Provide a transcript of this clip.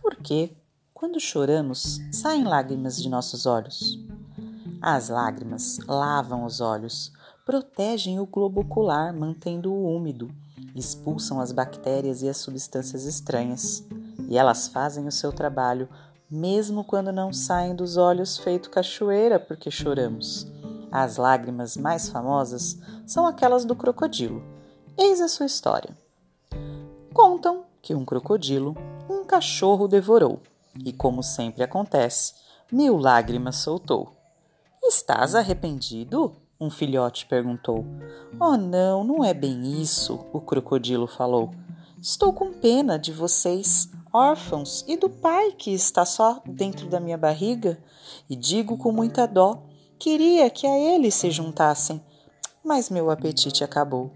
porque, quando choramos, saem lágrimas de nossos olhos. As lágrimas lavam os olhos, protegem o globo ocular, mantendo-o úmido, expulsam as bactérias e as substâncias estranhas. E elas fazem o seu trabalho, mesmo quando não saem dos olhos feito cachoeira porque choramos. As lágrimas mais famosas são aquelas do crocodilo. Eis a sua história. Contam que um crocodilo um cachorro devorou e, como sempre acontece, mil lágrimas soltou. Estás arrependido? Um filhote perguntou. Oh, não, não é bem isso, o crocodilo falou. Estou com pena de vocês, órfãos, e do pai que está só dentro da minha barriga, e digo com muita dó: queria que a ele se juntassem, mas meu apetite acabou.